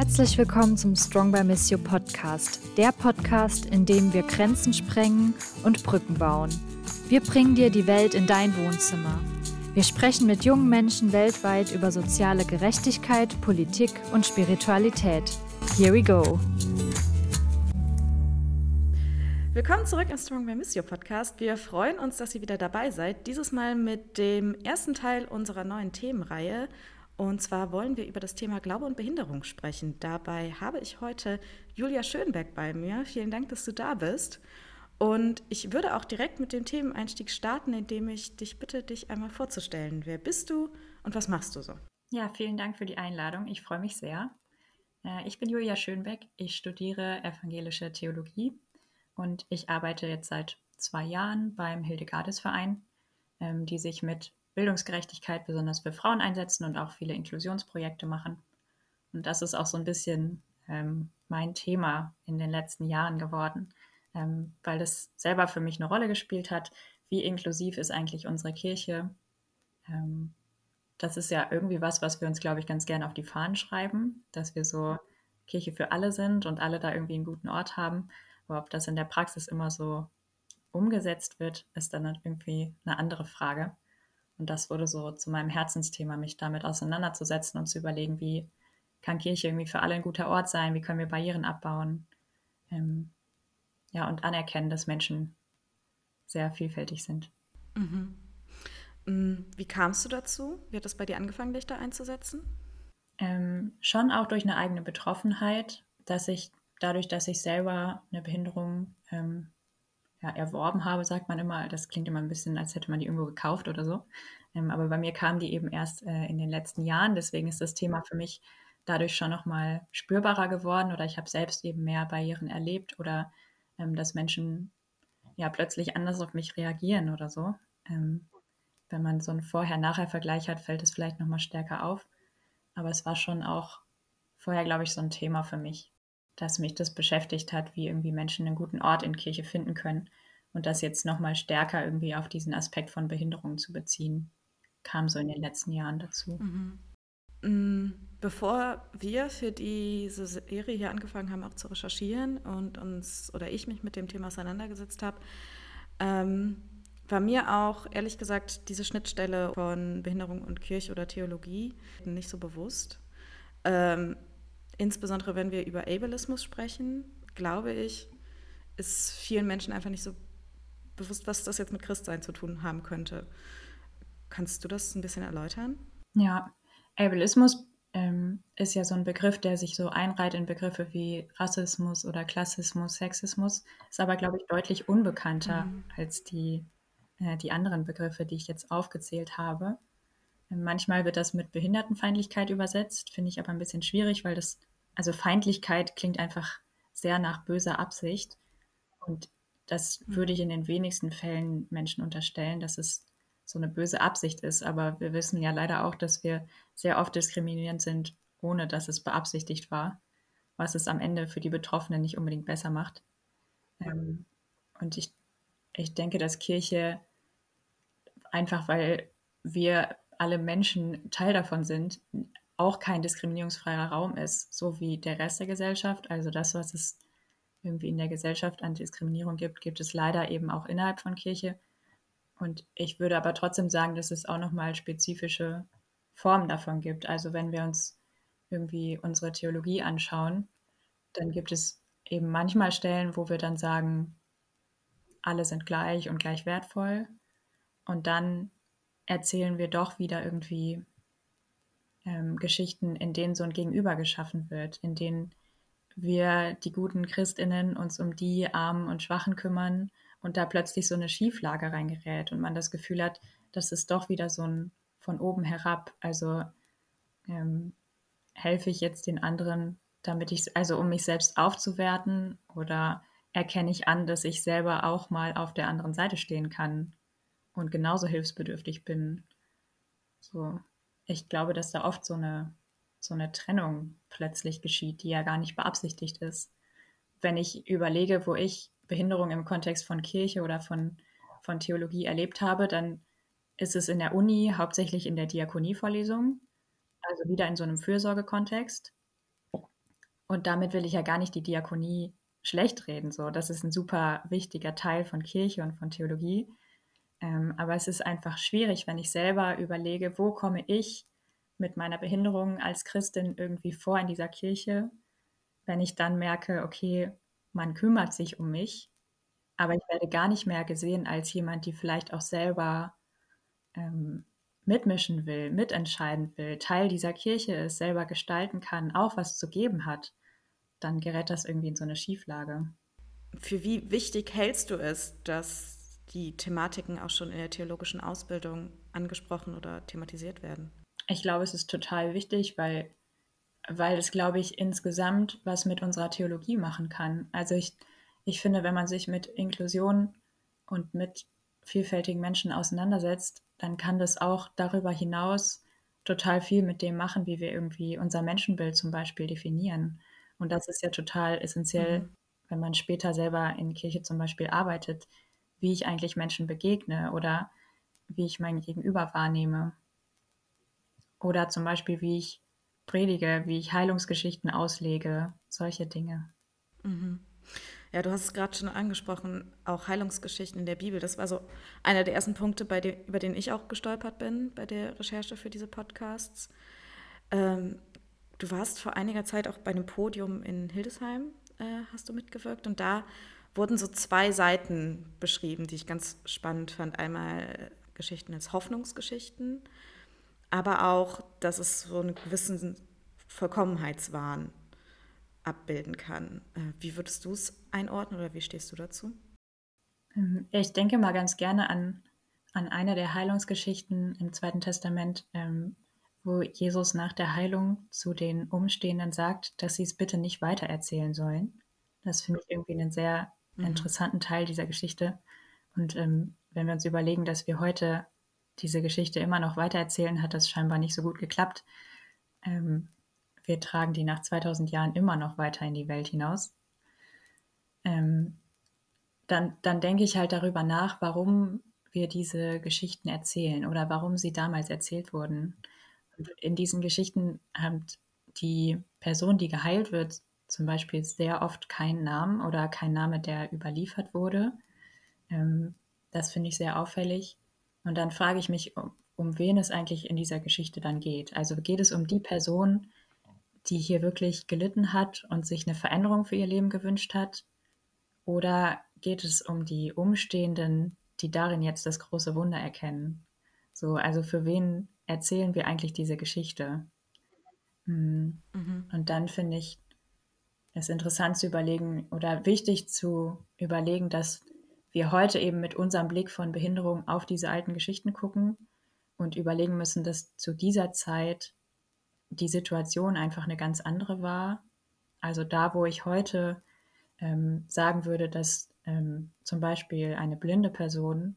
Herzlich willkommen zum Strong by Miss You Podcast, der Podcast, in dem wir Grenzen sprengen und Brücken bauen. Wir bringen dir die Welt in dein Wohnzimmer. Wir sprechen mit jungen Menschen weltweit über soziale Gerechtigkeit, Politik und Spiritualität. Here we go. Willkommen zurück im Strong by Miss You Podcast. Wir freuen uns, dass ihr wieder dabei seid. Dieses Mal mit dem ersten Teil unserer neuen Themenreihe. Und zwar wollen wir über das Thema Glaube und Behinderung sprechen. Dabei habe ich heute Julia Schönbeck bei mir. Vielen Dank, dass du da bist. Und ich würde auch direkt mit dem Themeneinstieg starten, indem ich dich bitte, dich einmal vorzustellen. Wer bist du und was machst du so? Ja, vielen Dank für die Einladung. Ich freue mich sehr. Äh, ich bin Julia Schönbeck. Ich studiere evangelische Theologie und ich arbeite jetzt seit zwei Jahren beim Hildegardes-Verein, ähm, die sich mit Bildungsgerechtigkeit besonders für Frauen einsetzen und auch viele Inklusionsprojekte machen. Und das ist auch so ein bisschen ähm, mein Thema in den letzten Jahren geworden, ähm, weil das selber für mich eine Rolle gespielt hat. Wie inklusiv ist eigentlich unsere Kirche? Ähm, das ist ja irgendwie was, was wir uns, glaube ich, ganz gerne auf die Fahnen schreiben, dass wir so Kirche für alle sind und alle da irgendwie einen guten Ort haben. Aber ob das in der Praxis immer so umgesetzt wird, ist dann irgendwie eine andere Frage. Und das wurde so zu meinem Herzensthema, mich damit auseinanderzusetzen und zu überlegen, wie kann Kirche irgendwie für alle ein guter Ort sein, wie können wir Barrieren abbauen. Ähm, ja, und anerkennen, dass Menschen sehr vielfältig sind. Mhm. Mm, wie kamst du dazu? Wie hat das bei dir angefangen, dich da einzusetzen? Ähm, schon auch durch eine eigene Betroffenheit, dass ich dadurch, dass ich selber eine Behinderung ähm, ja, erworben habe, sagt man immer, das klingt immer ein bisschen, als hätte man die irgendwo gekauft oder so. Ähm, aber bei mir kam die eben erst äh, in den letzten Jahren. Deswegen ist das Thema für mich dadurch schon nochmal spürbarer geworden oder ich habe selbst eben mehr Barrieren erlebt oder ähm, dass Menschen ja plötzlich anders auf mich reagieren oder so. Ähm, wenn man so einen Vorher-Nachher-Vergleich hat, fällt es vielleicht nochmal stärker auf. Aber es war schon auch vorher, glaube ich, so ein Thema für mich dass mich das beschäftigt hat, wie irgendwie Menschen einen guten Ort in Kirche finden können. Und das jetzt nochmal stärker irgendwie auf diesen Aspekt von Behinderung zu beziehen, kam so in den letzten Jahren dazu. Mhm. Mm, bevor wir für diese Serie hier angefangen haben, auch zu recherchieren und uns oder ich mich mit dem Thema auseinandergesetzt habe, ähm, war mir auch ehrlich gesagt diese Schnittstelle von Behinderung und Kirche oder Theologie nicht so bewusst. Ähm, insbesondere wenn wir über Ableismus sprechen, glaube ich, ist vielen Menschen einfach nicht so bewusst, was das jetzt mit Christsein zu tun haben könnte. Kannst du das ein bisschen erläutern? Ja, Ableismus ähm, ist ja so ein Begriff, der sich so einreiht in Begriffe wie Rassismus oder Klassismus, Sexismus, ist aber, glaube ich, deutlich unbekannter mhm. als die, äh, die anderen Begriffe, die ich jetzt aufgezählt habe. Manchmal wird das mit Behindertenfeindlichkeit übersetzt, finde ich aber ein bisschen schwierig, weil das also Feindlichkeit klingt einfach sehr nach böser Absicht. Und das mhm. würde ich in den wenigsten Fällen Menschen unterstellen, dass es so eine böse Absicht ist. Aber wir wissen ja leider auch, dass wir sehr oft diskriminierend sind, ohne dass es beabsichtigt war, was es am Ende für die Betroffenen nicht unbedingt besser macht. Ähm, und ich, ich denke, dass Kirche einfach, weil wir alle Menschen Teil davon sind, auch kein diskriminierungsfreier Raum ist, so wie der Rest der Gesellschaft. Also das, was es irgendwie in der Gesellschaft an Diskriminierung gibt, gibt es leider eben auch innerhalb von Kirche. Und ich würde aber trotzdem sagen, dass es auch nochmal spezifische Formen davon gibt. Also wenn wir uns irgendwie unsere Theologie anschauen, dann gibt es eben manchmal Stellen, wo wir dann sagen, alle sind gleich und gleich wertvoll. Und dann erzählen wir doch wieder irgendwie ähm, Geschichten, in denen so ein Gegenüber geschaffen wird, in denen wir, die guten Christinnen, uns um die Armen und Schwachen kümmern und da plötzlich so eine Schieflage reingerät und man das Gefühl hat, das ist doch wieder so ein von oben herab. Also ähm, helfe ich jetzt den anderen, damit ich, also um mich selbst aufzuwerten oder erkenne ich an, dass ich selber auch mal auf der anderen Seite stehen kann und genauso hilfsbedürftig bin. So, ich glaube, dass da oft so eine, so eine Trennung plötzlich geschieht, die ja gar nicht beabsichtigt ist. Wenn ich überlege, wo ich Behinderung im Kontext von Kirche oder von, von Theologie erlebt habe, dann ist es in der Uni hauptsächlich in der Diakonievorlesung, also wieder in so einem Fürsorgekontext. Und damit will ich ja gar nicht die Diakonie schlecht reden. So, das ist ein super wichtiger Teil von Kirche und von Theologie. Ähm, aber es ist einfach schwierig, wenn ich selber überlege, wo komme ich mit meiner Behinderung als Christin irgendwie vor in dieser Kirche, wenn ich dann merke, okay, man kümmert sich um mich, aber ich werde gar nicht mehr gesehen als jemand, die vielleicht auch selber ähm, mitmischen will, mitentscheiden will, Teil dieser Kirche ist, selber gestalten kann, auch was zu geben hat, dann gerät das irgendwie in so eine Schieflage. Für wie wichtig hältst du es, dass die Thematiken auch schon in der theologischen Ausbildung angesprochen oder thematisiert werden? Ich glaube, es ist total wichtig, weil, weil es, glaube ich, insgesamt was mit unserer Theologie machen kann. Also ich, ich finde, wenn man sich mit Inklusion und mit vielfältigen Menschen auseinandersetzt, dann kann das auch darüber hinaus total viel mit dem machen, wie wir irgendwie unser Menschenbild zum Beispiel definieren. Und das ist ja total essentiell, mhm. wenn man später selber in Kirche zum Beispiel arbeitet, wie ich eigentlich Menschen begegne oder wie ich mein Gegenüber wahrnehme. Oder zum Beispiel, wie ich predige, wie ich Heilungsgeschichten auslege, solche Dinge. Mhm. Ja, du hast es gerade schon angesprochen, auch Heilungsgeschichten in der Bibel. Das war so einer der ersten Punkte, dem, über den ich auch gestolpert bin bei der Recherche für diese Podcasts. Ähm, du warst vor einiger Zeit auch bei einem Podium in Hildesheim, äh, hast du mitgewirkt. Und da wurden so zwei Seiten beschrieben, die ich ganz spannend fand. Einmal Geschichten als Hoffnungsgeschichten, aber auch, dass es so einen gewissen Vollkommenheitswahn abbilden kann. Äh, wie würdest du es einordnen oder wie stehst du dazu? Ähm, ich denke mal ganz gerne an, an eine der Heilungsgeschichten im Zweiten Testament, ähm, wo Jesus nach der Heilung zu den Umstehenden sagt, dass sie es bitte nicht weitererzählen sollen. Das finde ich irgendwie einen sehr mhm. interessanten Teil dieser Geschichte. Und ähm, wenn wir uns überlegen, dass wir heute diese Geschichte immer noch weitererzählen, hat das scheinbar nicht so gut geklappt. Ähm, wir tragen die nach 2000 Jahren immer noch weiter in die Welt hinaus. Ähm, dann, dann denke ich halt darüber nach, warum wir diese Geschichten erzählen oder warum sie damals erzählt wurden. In diesen Geschichten haben die Person, die geheilt wird, zum Beispiel sehr oft keinen Namen oder kein Name, der überliefert wurde. Ähm, das finde ich sehr auffällig. Und dann frage ich mich, um, um wen es eigentlich in dieser Geschichte dann geht. Also geht es um die Person, die hier wirklich gelitten hat und sich eine Veränderung für ihr Leben gewünscht hat? Oder geht es um die Umstehenden, die darin jetzt das große Wunder erkennen? So, also für wen erzählen wir eigentlich diese Geschichte? Hm. Mhm. Und dann finde ich, es interessant zu überlegen oder wichtig zu überlegen, dass wir heute eben mit unserem Blick von Behinderung auf diese alten Geschichten gucken und überlegen müssen, dass zu dieser Zeit die Situation einfach eine ganz andere war. Also da, wo ich heute ähm, sagen würde, dass ähm, zum Beispiel eine blinde Person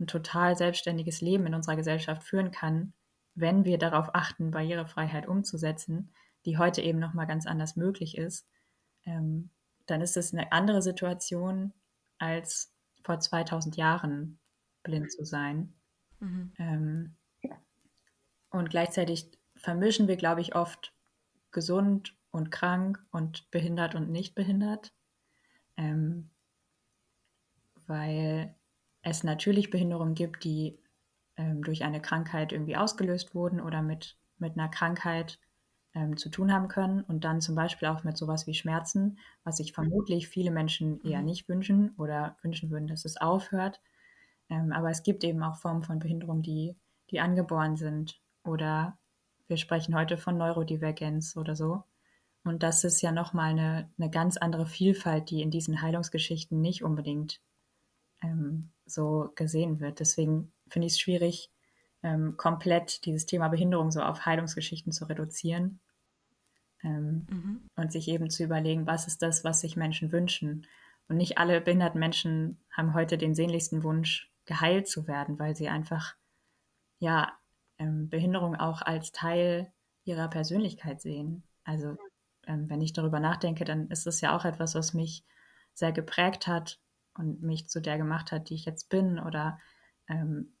ein total selbstständiges Leben in unserer Gesellschaft führen kann, wenn wir darauf achten, Barrierefreiheit umzusetzen, die heute eben noch mal ganz anders möglich ist, ähm, dann ist es eine andere Situation, als vor 2000 Jahren blind zu sein. Mhm. Ähm, und gleichzeitig vermischen wir, glaube ich, oft gesund und krank und behindert und nicht behindert, ähm, weil es natürlich Behinderungen gibt, die ähm, durch eine Krankheit irgendwie ausgelöst wurden oder mit, mit einer Krankheit ähm, zu tun haben können und dann zum Beispiel auch mit sowas wie Schmerzen, was sich vermutlich viele Menschen eher mhm. nicht wünschen oder wünschen würden, dass es aufhört. Ähm, aber es gibt eben auch Formen von Behinderung, die, die angeboren sind oder wir sprechen heute von Neurodivergenz oder so. Und das ist ja nochmal eine, eine ganz andere Vielfalt, die in diesen Heilungsgeschichten nicht unbedingt ähm, so gesehen wird. Deswegen finde ich es schwierig, ähm, komplett dieses Thema Behinderung so auf Heilungsgeschichten zu reduzieren ähm, mhm. und sich eben zu überlegen, was ist das, was sich Menschen wünschen. Und nicht alle behinderten Menschen haben heute den sehnlichsten Wunsch, geheilt zu werden, weil sie einfach ja ähm, Behinderung auch als Teil ihrer Persönlichkeit sehen. Also ähm, wenn ich darüber nachdenke, dann ist es ja auch etwas, was mich sehr geprägt hat und mich zu der gemacht hat, die ich jetzt bin oder ähm,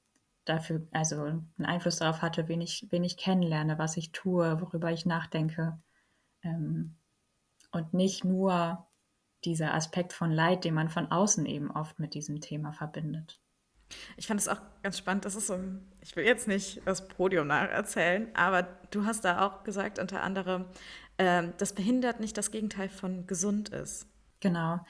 dafür, also einen Einfluss darauf hatte, wen ich, wen ich kennenlerne, was ich tue, worüber ich nachdenke. Ähm, und nicht nur dieser Aspekt von Leid, den man von außen eben oft mit diesem Thema verbindet. Ich fand es auch ganz spannend. Das ist so, ich will jetzt nicht das Podium nacherzählen, aber du hast da auch gesagt, unter anderem, äh, dass behindert nicht das Gegenteil von gesund ist. Genau.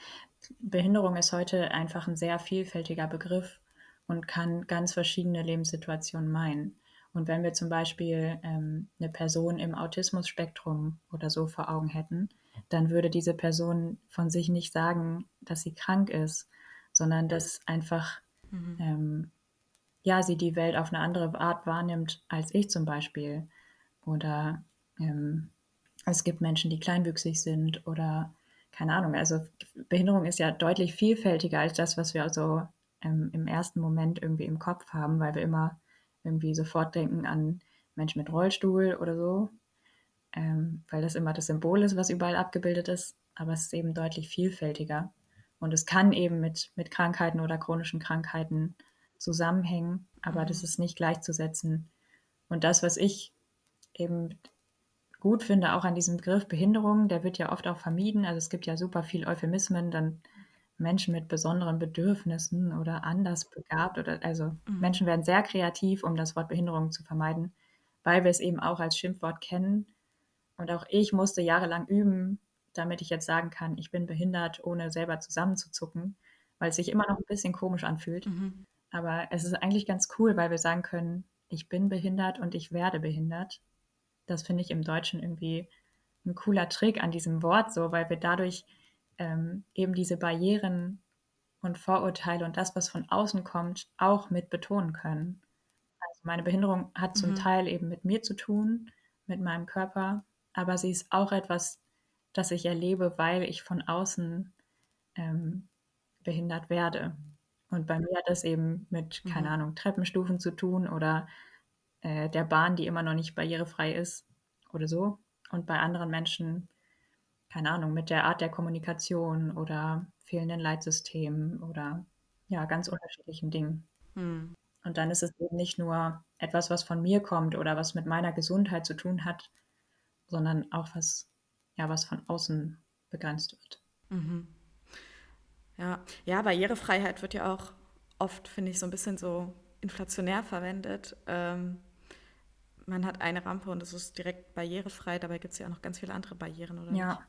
Behinderung ist heute einfach ein sehr vielfältiger Begriff und kann ganz verschiedene Lebenssituationen meinen. Und wenn wir zum Beispiel ähm, eine Person im Autismus-Spektrum oder so vor Augen hätten, dann würde diese Person von sich nicht sagen, dass sie krank ist, sondern dass einfach mhm. ähm, ja sie die Welt auf eine andere Art wahrnimmt als ich zum Beispiel. Oder ähm, es gibt Menschen, die kleinwüchsig sind oder keine Ahnung. Also Behinderung ist ja deutlich vielfältiger als das, was wir so ähm, im ersten Moment irgendwie im Kopf haben, weil wir immer irgendwie sofort denken an Menschen mit Rollstuhl oder so ähm, weil das immer das Symbol ist, was überall abgebildet ist, aber es ist eben deutlich vielfältiger. Und es kann eben mit, mit Krankheiten oder chronischen Krankheiten zusammenhängen, aber mhm. das ist nicht gleichzusetzen. Und das, was ich eben gut finde, auch an diesem Begriff Behinderung, der wird ja oft auch vermieden. Also es gibt ja super viel Euphemismen, dann Menschen mit besonderen Bedürfnissen oder anders begabt oder also mhm. Menschen werden sehr kreativ, um das Wort Behinderung zu vermeiden, weil wir es eben auch als Schimpfwort kennen und auch ich musste jahrelang üben, damit ich jetzt sagen kann, ich bin behindert, ohne selber zusammenzuzucken, weil es sich immer noch ein bisschen komisch anfühlt. Mhm. Aber es ist eigentlich ganz cool, weil wir sagen können, ich bin behindert und ich werde behindert. Das finde ich im Deutschen irgendwie ein cooler Trick an diesem Wort so, weil wir dadurch ähm, eben diese Barrieren und Vorurteile und das, was von außen kommt, auch mit betonen können. Also meine Behinderung hat zum mhm. Teil eben mit mir zu tun, mit meinem Körper aber sie ist auch etwas, das ich erlebe, weil ich von außen ähm, behindert werde. Und bei mir hat das eben mit, mhm. keine Ahnung, Treppenstufen zu tun oder äh, der Bahn, die immer noch nicht barrierefrei ist oder so. Und bei anderen Menschen, keine Ahnung, mit der Art der Kommunikation oder fehlenden Leitsystemen oder ja, ganz unterschiedlichen Dingen. Mhm. Und dann ist es eben nicht nur etwas, was von mir kommt oder was mit meiner Gesundheit zu tun hat, sondern auch was, ja, was von außen begrenzt wird. Mhm. Ja. ja, Barrierefreiheit wird ja auch oft, finde ich, so ein bisschen so inflationär verwendet. Ähm, man hat eine Rampe und es ist direkt barrierefrei, dabei gibt es ja auch noch ganz viele andere Barrieren, oder ja. Nicht?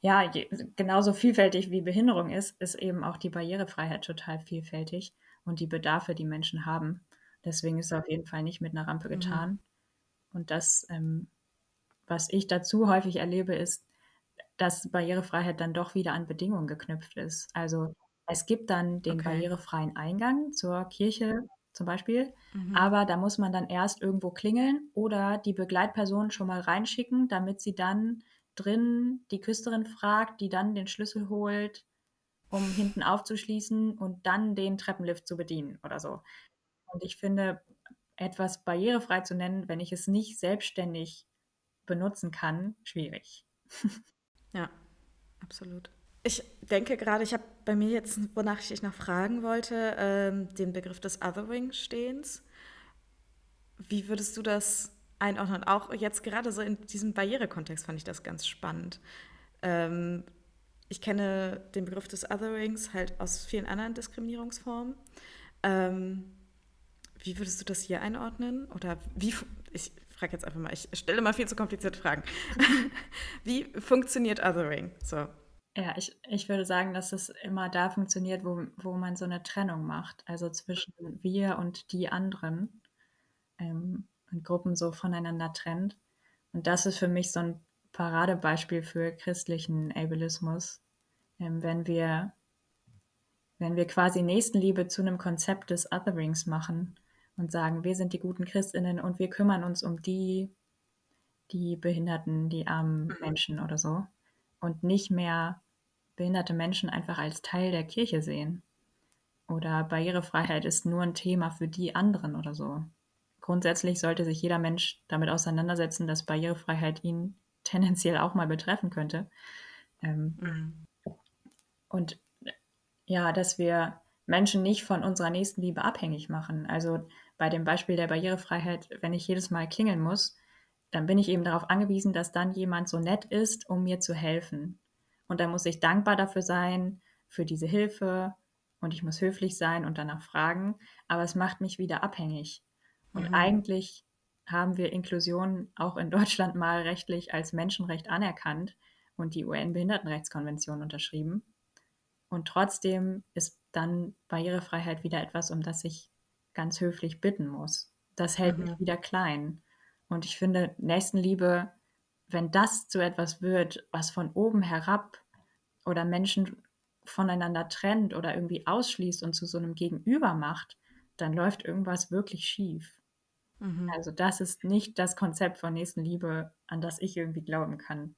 Ja, je, genauso vielfältig wie Behinderung ist, ist eben auch die Barrierefreiheit total vielfältig und die Bedarfe, die Menschen haben. Deswegen ist es auf jeden Fall nicht mit einer Rampe mhm. getan. Mhm. Und das ähm, was ich dazu häufig erlebe, ist, dass Barrierefreiheit dann doch wieder an Bedingungen geknüpft ist. Also es gibt dann den okay. barrierefreien Eingang zur Kirche zum Beispiel, mhm. aber da muss man dann erst irgendwo klingeln oder die Begleitperson schon mal reinschicken, damit sie dann drin die Küsterin fragt, die dann den Schlüssel holt, um hinten aufzuschließen und dann den Treppenlift zu bedienen oder so. Und ich finde, etwas barrierefrei zu nennen, wenn ich es nicht selbstständig benutzen kann, schwierig. Ja, absolut. Ich denke gerade, ich habe bei mir jetzt, wonach ich dich noch fragen wollte, ähm, den Begriff des Othering-Stehens. Wie würdest du das einordnen? Auch jetzt gerade so in diesem Barrierekontext fand ich das ganz spannend. Ähm, ich kenne den Begriff des Otherings halt aus vielen anderen Diskriminierungsformen. Ähm, wie würdest du das hier einordnen? Oder wie, ich frage jetzt einfach mal, ich stelle mal viel zu komplizierte Fragen. Wie funktioniert Othering? So. Ja, ich, ich würde sagen, dass es immer da funktioniert, wo, wo man so eine Trennung macht, also zwischen wir und die anderen ähm, und Gruppen so voneinander trennt. Und das ist für mich so ein Paradebeispiel für christlichen Ableismus, ähm, wenn wir wenn wir quasi Nächstenliebe zu einem Konzept des Otherings machen und sagen, wir sind die guten Christinnen und wir kümmern uns um die, die Behinderten, die armen mhm. Menschen oder so. Und nicht mehr behinderte Menschen einfach als Teil der Kirche sehen. Oder Barrierefreiheit ist nur ein Thema für die anderen oder so. Grundsätzlich sollte sich jeder Mensch damit auseinandersetzen, dass Barrierefreiheit ihn tendenziell auch mal betreffen könnte. Ähm, mhm. Und ja, dass wir Menschen nicht von unserer Nächstenliebe abhängig machen. Also bei dem Beispiel der Barrierefreiheit, wenn ich jedes Mal klingeln muss, dann bin ich eben darauf angewiesen, dass dann jemand so nett ist, um mir zu helfen. Und dann muss ich dankbar dafür sein, für diese Hilfe. Und ich muss höflich sein und danach fragen. Aber es macht mich wieder abhängig. Und mhm. eigentlich haben wir Inklusion auch in Deutschland mal rechtlich als Menschenrecht anerkannt und die UN-Behindertenrechtskonvention unterschrieben. Und trotzdem ist dann Barrierefreiheit wieder etwas, um das ich ganz höflich bitten muss. Das hält mhm. mich wieder klein. Und ich finde, Nächstenliebe, wenn das zu etwas wird, was von oben herab oder Menschen voneinander trennt oder irgendwie ausschließt und zu so einem Gegenüber macht, dann läuft irgendwas wirklich schief. Mhm. Also das ist nicht das Konzept von Nächstenliebe, an das ich irgendwie glauben kann.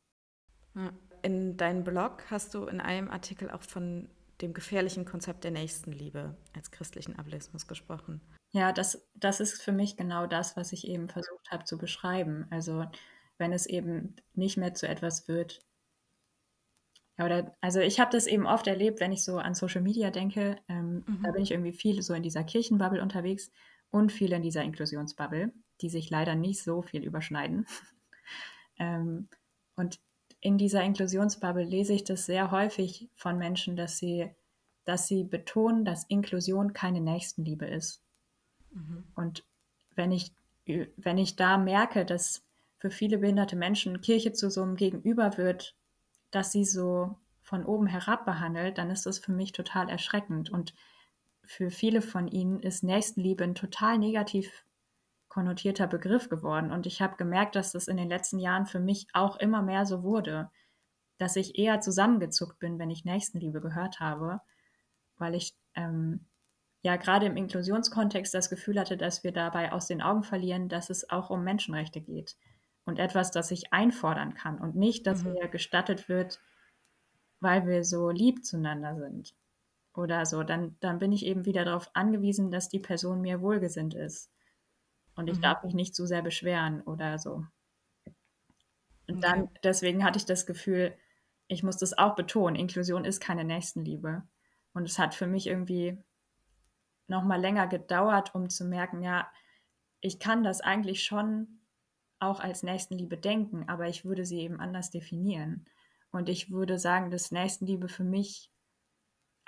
In deinem Blog hast du in einem Artikel auch von dem gefährlichen Konzept der Nächstenliebe als christlichen Ableismus gesprochen. Ja, das, das ist für mich genau das, was ich eben versucht habe zu beschreiben. Also wenn es eben nicht mehr zu etwas wird. Ja, oder, also ich habe das eben oft erlebt, wenn ich so an Social Media denke. Ähm, mhm. Da bin ich irgendwie viel so in dieser Kirchenbubble unterwegs und viel in dieser Inklusionsbubble, die sich leider nicht so viel überschneiden. ähm, und in dieser Inklusionsbubble lese ich das sehr häufig von Menschen, dass sie, dass sie betonen, dass Inklusion keine Nächstenliebe ist. Mhm. Und wenn ich, wenn ich da merke, dass für viele behinderte Menschen Kirche zu so einem Gegenüber wird, dass sie so von oben herab behandelt, dann ist das für mich total erschreckend. Und für viele von ihnen ist Nächstenliebe ein total negativ konnotierter Begriff geworden. Und ich habe gemerkt, dass das in den letzten Jahren für mich auch immer mehr so wurde, dass ich eher zusammengezuckt bin, wenn ich Nächstenliebe gehört habe, weil ich ähm, ja gerade im Inklusionskontext das Gefühl hatte, dass wir dabei aus den Augen verlieren, dass es auch um Menschenrechte geht und etwas, das ich einfordern kann und nicht, dass mhm. mir gestattet wird, weil wir so lieb zueinander sind oder so. Dann, dann bin ich eben wieder darauf angewiesen, dass die Person mir wohlgesinnt ist und ich mhm. darf mich nicht zu sehr beschweren oder so. Und dann, okay. deswegen hatte ich das Gefühl, ich muss das auch betonen, Inklusion ist keine Nächstenliebe. Und es hat für mich irgendwie noch mal länger gedauert, um zu merken, ja, ich kann das eigentlich schon auch als Nächstenliebe denken, aber ich würde sie eben anders definieren. Und ich würde sagen, dass Nächstenliebe für mich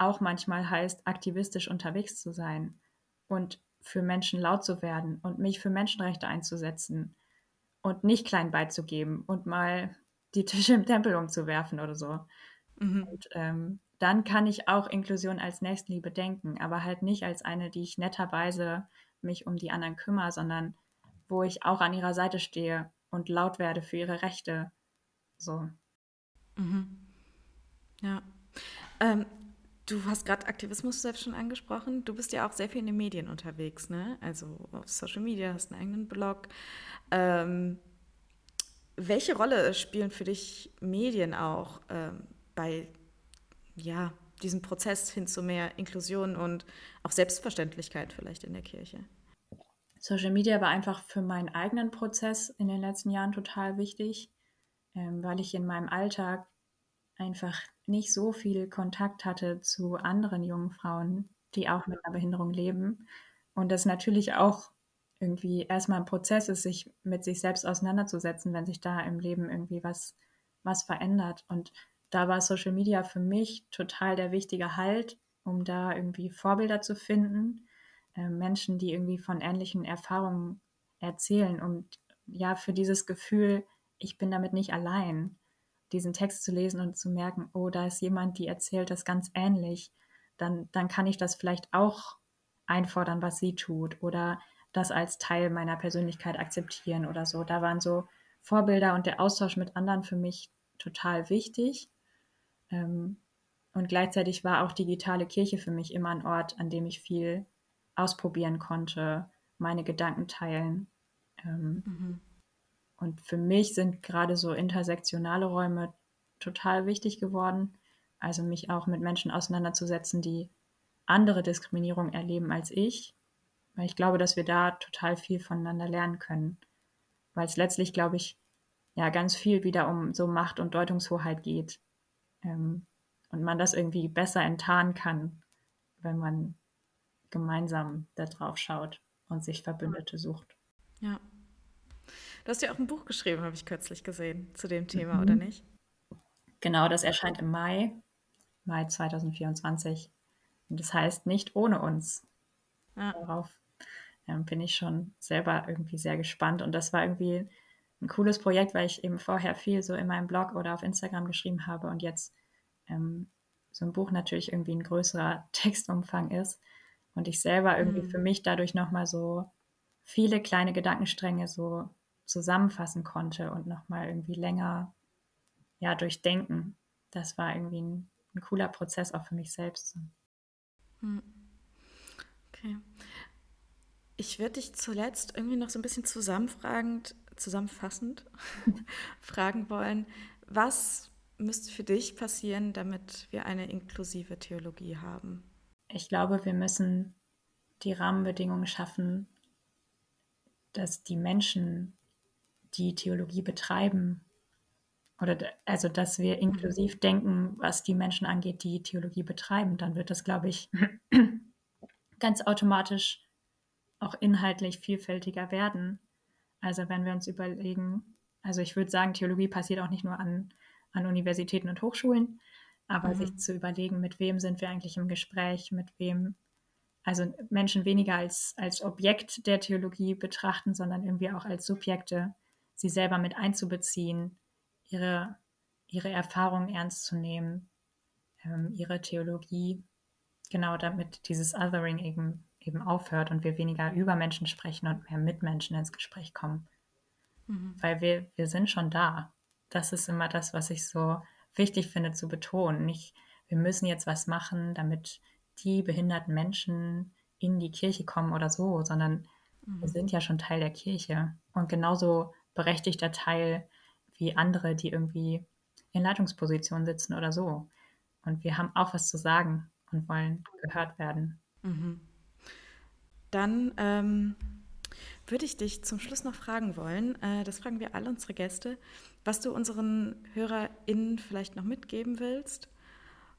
auch manchmal heißt, aktivistisch unterwegs zu sein und für Menschen laut zu werden und mich für Menschenrechte einzusetzen und nicht klein beizugeben und mal die Tische im Tempel umzuwerfen oder so. Mhm. Und ähm, dann kann ich auch Inklusion als Nächstenliebe denken, aber halt nicht als eine, die ich netterweise mich um die anderen kümmere, sondern wo ich auch an ihrer Seite stehe und laut werde für ihre Rechte. So. Mhm. Ja. Ähm, du hast gerade Aktivismus selbst schon angesprochen. Du bist ja auch sehr viel in den Medien unterwegs, ne? Also auf Social Media, hast einen eigenen Blog. Ähm, welche Rolle spielen für dich Medien auch ähm, bei ja, diesen Prozess hin zu mehr Inklusion und auch Selbstverständlichkeit vielleicht in der Kirche? Social Media war einfach für meinen eigenen Prozess in den letzten Jahren total wichtig, ähm, weil ich in meinem Alltag einfach nicht so viel Kontakt hatte zu anderen jungen Frauen, die auch mit einer Behinderung leben. Und das natürlich auch irgendwie erstmal ein Prozess ist, sich mit sich selbst auseinanderzusetzen, wenn sich da im Leben irgendwie was, was verändert. Und da war Social Media für mich total der wichtige Halt, um da irgendwie Vorbilder zu finden, äh, Menschen, die irgendwie von ähnlichen Erfahrungen erzählen und ja, für dieses Gefühl, ich bin damit nicht allein, diesen Text zu lesen und zu merken, oh, da ist jemand, die erzählt das ganz ähnlich, dann, dann kann ich das vielleicht auch einfordern, was sie tut oder das als Teil meiner Persönlichkeit akzeptieren oder so. Da waren so Vorbilder und der Austausch mit anderen für mich total wichtig. Ähm, und gleichzeitig war auch digitale Kirche für mich immer ein Ort, an dem ich viel ausprobieren konnte, meine Gedanken teilen. Ähm, mhm. Und für mich sind gerade so intersektionale Räume total wichtig geworden. Also mich auch mit Menschen auseinanderzusetzen, die andere Diskriminierung erleben als ich. Weil ich glaube, dass wir da total viel voneinander lernen können. Weil es letztlich, glaube ich, ja ganz viel wieder um so Macht und Deutungshoheit geht. Ähm, und man das irgendwie besser enttarnen kann, wenn man gemeinsam da drauf schaut und sich Verbündete sucht. Ja. Du hast ja auch ein Buch geschrieben, habe ich kürzlich gesehen, zu dem Thema, mhm. oder nicht? Genau, das erscheint im Mai, Mai 2024. Und das heißt nicht ohne uns. Ja. Darauf ähm, bin ich schon selber irgendwie sehr gespannt. Und das war irgendwie ein cooles Projekt, weil ich eben vorher viel so in meinem Blog oder auf Instagram geschrieben habe und jetzt ähm, so ein Buch natürlich irgendwie ein größerer Textumfang ist und ich selber irgendwie mhm. für mich dadurch nochmal so viele kleine Gedankenstränge so zusammenfassen konnte und nochmal irgendwie länger ja durchdenken. Das war irgendwie ein, ein cooler Prozess auch für mich selbst. Hm. Okay. Ich würde dich zuletzt irgendwie noch so ein bisschen zusammenfragend, zusammenfassend fragen wollen, was müsste für dich passieren, damit wir eine inklusive Theologie haben? Ich glaube, wir müssen die Rahmenbedingungen schaffen, dass die Menschen, die Theologie betreiben, oder also dass wir inklusiv denken, was die Menschen angeht, die Theologie betreiben, dann wird das, glaube ich, ganz automatisch auch inhaltlich vielfältiger werden. Also wenn wir uns überlegen, also ich würde sagen, Theologie passiert auch nicht nur an, an Universitäten und Hochschulen, aber mhm. sich zu überlegen, mit wem sind wir eigentlich im Gespräch, mit wem, also Menschen weniger als, als Objekt der Theologie betrachten, sondern irgendwie auch als Subjekte, sie selber mit einzubeziehen, ihre, ihre Erfahrungen ernst zu nehmen, ähm, ihre Theologie, genau damit dieses Othering eben, eben aufhört und wir weniger über Menschen sprechen und mehr mit Menschen ins Gespräch kommen. Mhm. Weil wir, wir sind schon da. Das ist immer das, was ich so wichtig finde zu betonen. Nicht, wir müssen jetzt was machen, damit die behinderten Menschen in die Kirche kommen oder so, sondern mhm. wir sind ja schon Teil der Kirche und genauso berechtigter Teil wie andere, die irgendwie in Leitungspositionen sitzen oder so. Und wir haben auch was zu sagen und wollen gehört werden. Mhm. Dann ähm, würde ich dich zum Schluss noch fragen wollen, äh, das fragen wir alle unsere Gäste, was du unseren HörerInnen vielleicht noch mitgeben willst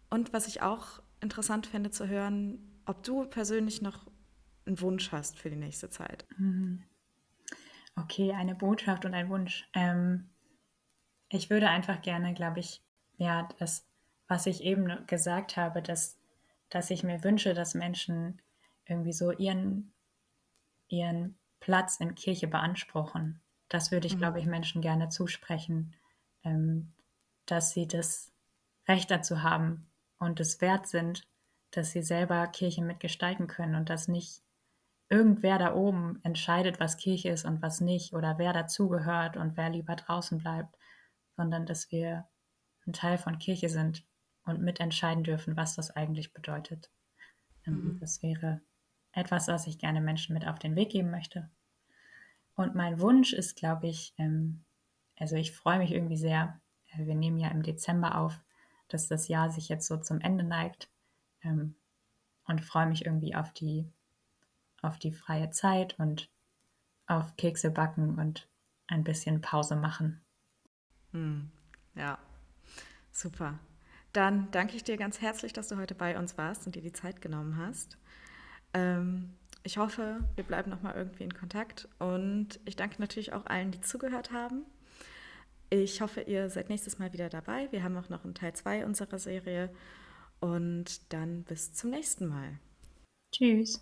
und was ich auch interessant fände zu hören, ob du persönlich noch einen Wunsch hast für die nächste Zeit. Mhm. Okay, eine Botschaft und ein Wunsch. Ähm, ich würde einfach gerne, glaube ich, ja, das, was ich eben gesagt habe, dass, dass ich mir wünsche, dass Menschen irgendwie so ihren, ihren Platz in Kirche beanspruchen. Das würde ich, mhm. glaube ich, Menschen gerne zusprechen, ähm, dass sie das Recht dazu haben und es wert sind, dass sie selber Kirche mitgestalten können und dass nicht irgendwer da oben entscheidet, was Kirche ist und was nicht oder wer dazugehört und wer lieber draußen bleibt, sondern dass wir ein Teil von Kirche sind und mitentscheiden dürfen, was das eigentlich bedeutet. Ähm, mhm. Das wäre etwas, was ich gerne Menschen mit auf den Weg geben möchte. Und mein Wunsch ist, glaube ich, ähm, also ich freue mich irgendwie sehr, äh, wir nehmen ja im Dezember auf, dass das Jahr sich jetzt so zum Ende neigt ähm, und freue mich irgendwie auf die, auf die freie Zeit und auf Kekse backen und ein bisschen Pause machen. Hm, ja, super. Dann danke ich dir ganz herzlich, dass du heute bei uns warst und dir die Zeit genommen hast. Ähm, ich hoffe, wir bleiben nochmal irgendwie in Kontakt und ich danke natürlich auch allen, die zugehört haben. Ich hoffe, ihr seid nächstes Mal wieder dabei. Wir haben auch noch einen Teil 2 unserer Serie und dann bis zum nächsten Mal. Tschüss.